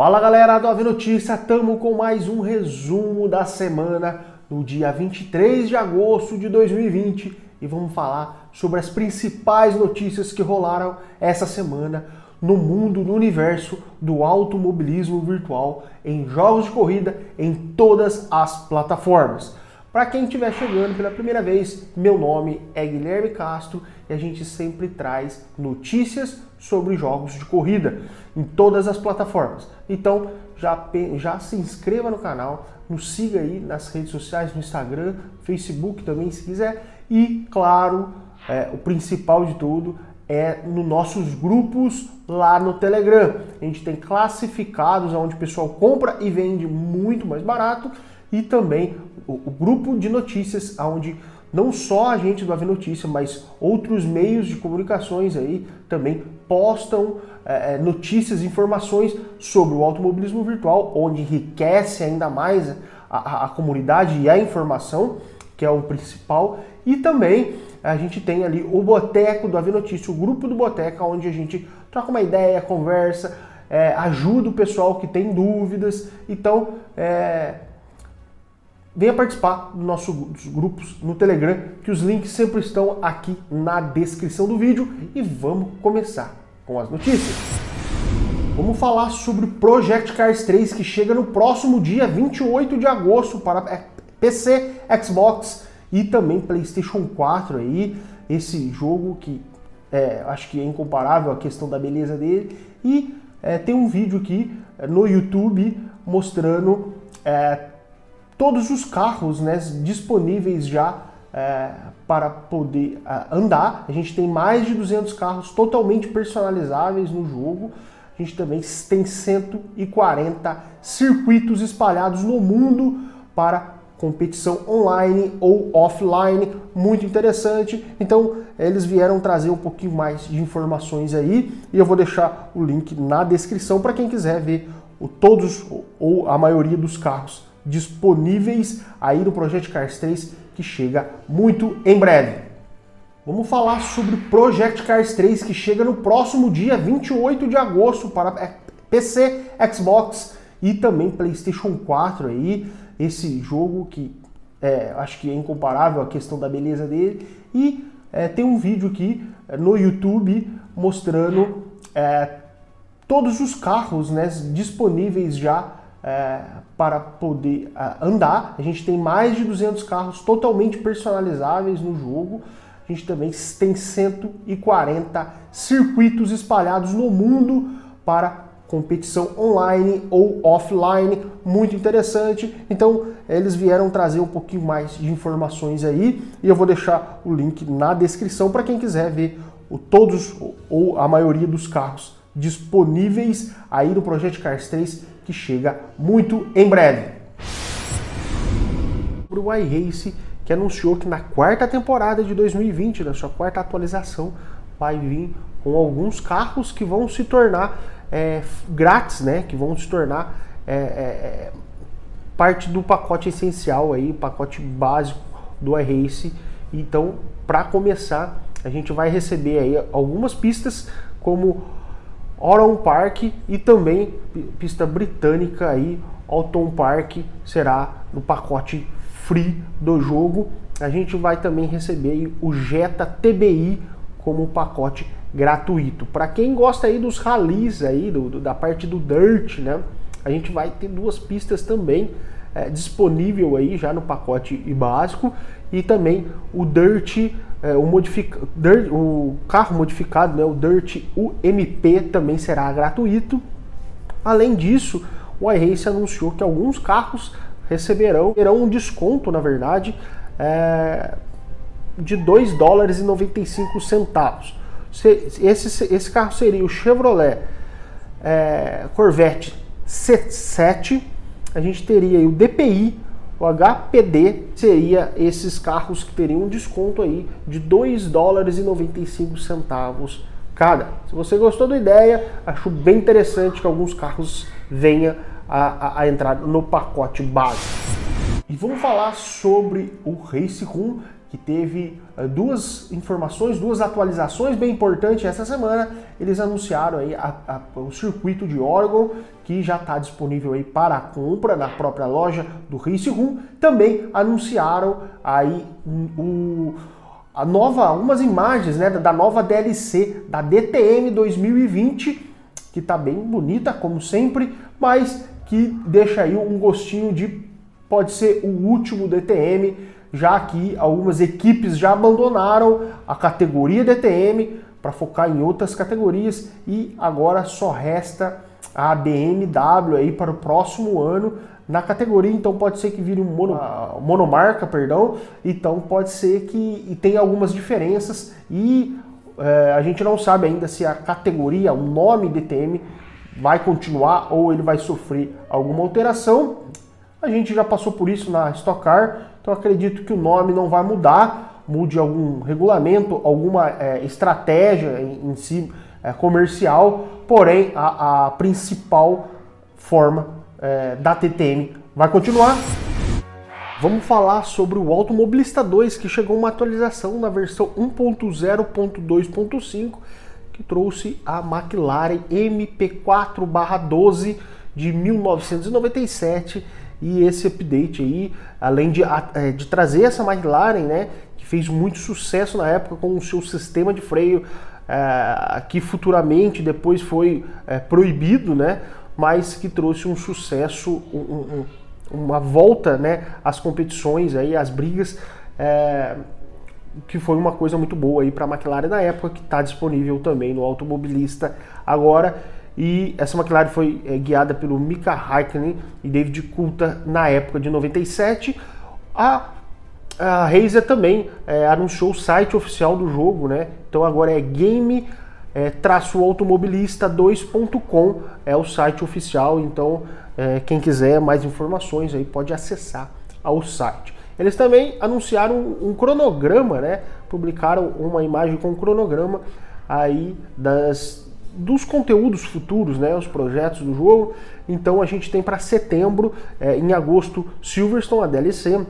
Fala galera do Ave Notícia, estamos com mais um resumo da semana no dia 23 de agosto de 2020 e vamos falar sobre as principais notícias que rolaram essa semana no mundo, no universo do automobilismo virtual em jogos de corrida em todas as plataformas. Para quem estiver chegando pela primeira vez, meu nome é Guilherme Castro e a gente sempre traz notícias sobre jogos de corrida em todas as plataformas. Então já, já se inscreva no canal, nos siga aí nas redes sociais, no Instagram, Facebook também se quiser e claro, é, o principal de tudo é nos nossos grupos lá no Telegram. A gente tem classificados onde o pessoal compra e vende muito mais barato e também o, o grupo de notícias, onde não só a gente do Ave Notícia, mas outros meios de comunicações aí também postam é, é, notícias, informações sobre o automobilismo virtual, onde enriquece ainda mais a, a, comunidade e a informação, que é o principal, e também a gente tem ali o Boteco do Ave Notícia, o grupo do Boteca, onde a gente troca uma ideia, conversa, é, ajuda o pessoal que tem dúvidas. Então, é, venha participar dos nossos grupos no Telegram, que os links sempre estão aqui na descrição do vídeo. E vamos começar com as notícias. Vamos falar sobre o Project Cars 3 que chega no próximo dia 28 de agosto para PC, Xbox e também PlayStation 4 aí. Esse jogo que é, acho que é incomparável a questão da beleza dele. E é, tem um vídeo aqui é, no YouTube mostrando é, todos os carros né, disponíveis já é, para poder é, andar. A gente tem mais de 200 carros totalmente personalizáveis no jogo. A gente também tem 140 circuitos espalhados no mundo para competição online ou offline, muito interessante. Então, eles vieram trazer um pouquinho mais de informações aí e eu vou deixar o link na descrição para quem quiser ver o, todos ou a maioria dos carros disponíveis aí no Project Cars 3 que chega muito em breve. Vamos falar sobre o Project Cars 3 que chega no próximo dia 28 de agosto para PC, Xbox e também PlayStation 4 aí. Esse jogo que é, acho que é incomparável a questão da beleza dele. E é, tem um vídeo aqui é, no YouTube mostrando é, todos os carros né, disponíveis já é, para poder é, andar. A gente tem mais de 200 carros totalmente personalizáveis no jogo. A gente também tem 140 circuitos espalhados no mundo para competição online ou offline, muito interessante. Então, eles vieram trazer um pouquinho mais de informações aí e eu vou deixar o link na descrição para quem quiser ver o, todos ou a maioria dos carros disponíveis aí no Project Cars 3 que chega muito em breve. O iRace que anunciou que na quarta temporada de 2020, na sua quarta atualização, vai vir com alguns carros que vão se tornar é, grátis, né? Que vão se tornar é, é, é parte do pacote essencial aí, pacote básico do iRace. Então, para começar, a gente vai receber aí algumas pistas como Oran Park e também pista britânica aí, Alton Park será no pacote free do jogo. A gente vai também receber o Jetta TBI como pacote gratuito. Para quem gosta aí dos rallies aí, do, do, da parte do dirt, né? A gente vai ter duas pistas também é, disponível aí já no pacote básico e também o Dirt, é, o. Dirt, o carro modificado, né, o Dirt UMP também será gratuito. Além disso, o iRace anunciou que alguns carros receberão terão um desconto, na verdade, é, de 2 dólares e 95 centavos. Esse, esse carro seria o Chevrolet é, Corvette C7 a gente teria o DPI, o HPD, seria esses carros que teriam um desconto aí de 2 dólares e 95 centavos cada. Se você gostou da ideia, acho bem interessante que alguns carros venham a, a, a entrar no pacote básico. E vamos falar sobre o Race Room que teve uh, duas informações, duas atualizações bem importantes essa semana. Eles anunciaram aí a, a, o circuito de Oregon, que já está disponível aí para compra na própria loja do Race Room. Também anunciaram aí o, a nova, algumas imagens né, da nova DLC da DTM 2020, que está bem bonita como sempre, mas que deixa aí um gostinho de pode ser o último DTM já que algumas equipes já abandonaram a categoria DTM para focar em outras categorias e agora só resta a BMW aí para o próximo ano na categoria, então pode ser que vire um mono, monomarca, perdão, então pode ser que tenha algumas diferenças e uh, a gente não sabe ainda se a categoria, o nome DTM vai continuar ou ele vai sofrer alguma alteração. A gente já passou por isso na Stock Car, então acredito que o nome não vai mudar, mude algum regulamento, alguma é, estratégia em, em si é, comercial, porém a, a principal forma é, da TTM vai continuar. Vamos falar sobre o Automobilista 2, que chegou uma atualização na versão 1.0.2.5, que trouxe a McLaren MP4/12 de 1997 e esse update aí, além de, é, de trazer essa McLaren, né, que fez muito sucesso na época com o seu sistema de freio, é, que futuramente depois foi é, proibido, né, mas que trouxe um sucesso, um, um, uma volta né, às competições, aí, às brigas, é, que foi uma coisa muito boa para a McLaren na época, que está disponível também no automobilista agora. E essa McLaren foi é, guiada pelo Mika Häkkinen e David Coulthard na época de 97. A, a Razer também é, anunciou o site oficial do jogo, né? Então agora é game é, traço automobilista 2.com é o site oficial, então é, quem quiser mais informações aí pode acessar ao site. Eles também anunciaram um cronograma, né? Publicaram uma imagem com um cronograma aí das dos conteúdos futuros, né, os projetos do jogo. Então a gente tem para setembro, é, em agosto, Silverstone, a DLC.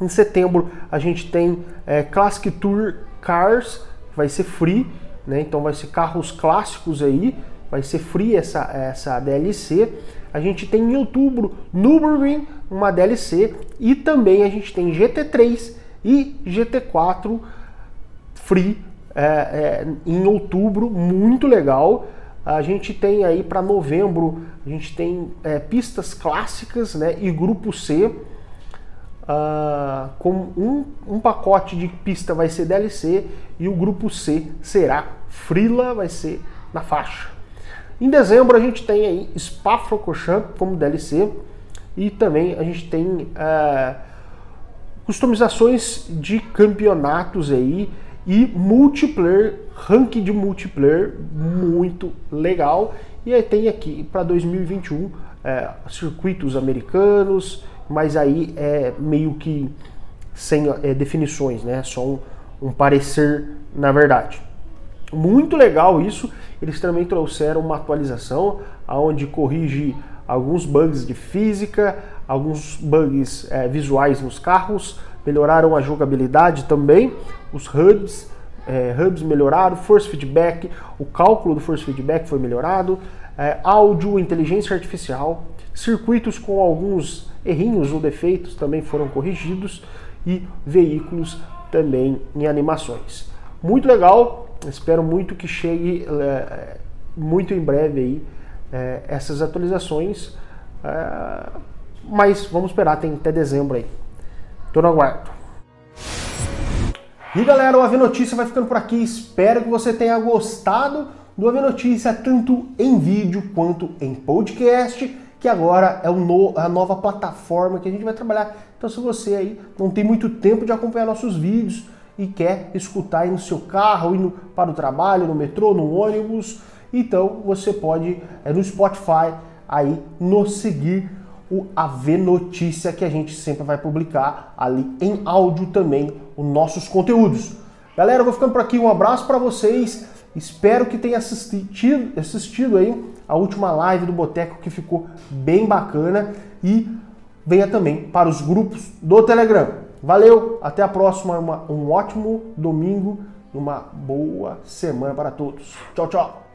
Em setembro a gente tem é, Classic Tour Cars, vai ser free, né, então vai ser carros clássicos aí, vai ser free essa, essa DLC. A gente tem em outubro Nürburgring, uma DLC, e também a gente tem GT3 e GT4 free é, é, em outubro, muito legal. A gente tem aí para novembro, a gente tem é, pistas clássicas né, e grupo C. Uh, com um, um pacote de pista vai ser DLC e o grupo C será Frila, vai ser na faixa. Em dezembro a gente tem aí Spa-Francorchamps como DLC e também a gente tem uh, customizações de campeonatos aí e multiplayer, ranking de multiplayer muito legal. E aí tem aqui para 2021 é, circuitos americanos, mas aí é meio que sem é, definições, né? Só um, um parecer na verdade. Muito legal isso. Eles também trouxeram uma atualização onde corrige alguns bugs de física, alguns bugs é, visuais nos carros, melhoraram a jogabilidade também, os hubs, é, hubs melhoraram, force feedback, o cálculo do force feedback foi melhorado, é, áudio, inteligência artificial, circuitos com alguns errinhos ou defeitos também foram corrigidos e veículos também em animações. Muito legal, espero muito que chegue é, muito em breve aí é, essas atualizações, é, mas vamos esperar, tem até dezembro aí. Tô no aguardo. E galera, o AV Notícia vai ficando por aqui. Espero que você tenha gostado do AV Notícia, tanto em vídeo quanto em podcast, que agora é a nova plataforma que a gente vai trabalhar. Então, se você aí não tem muito tempo de acompanhar nossos vídeos e quer escutar aí no seu carro, indo para o trabalho, no metrô, no ônibus, então você pode é, no Spotify aí nos seguir o AV Notícia, que a gente sempre vai publicar ali em áudio também os nossos conteúdos. Galera, eu vou ficando por aqui. Um abraço para vocês. Espero que tenha assistido, assistido aí a última live do Boteco que ficou bem bacana e venha também para os grupos do Telegram. Valeu, até a próxima, uma, um ótimo domingo, uma boa semana para todos. Tchau, tchau.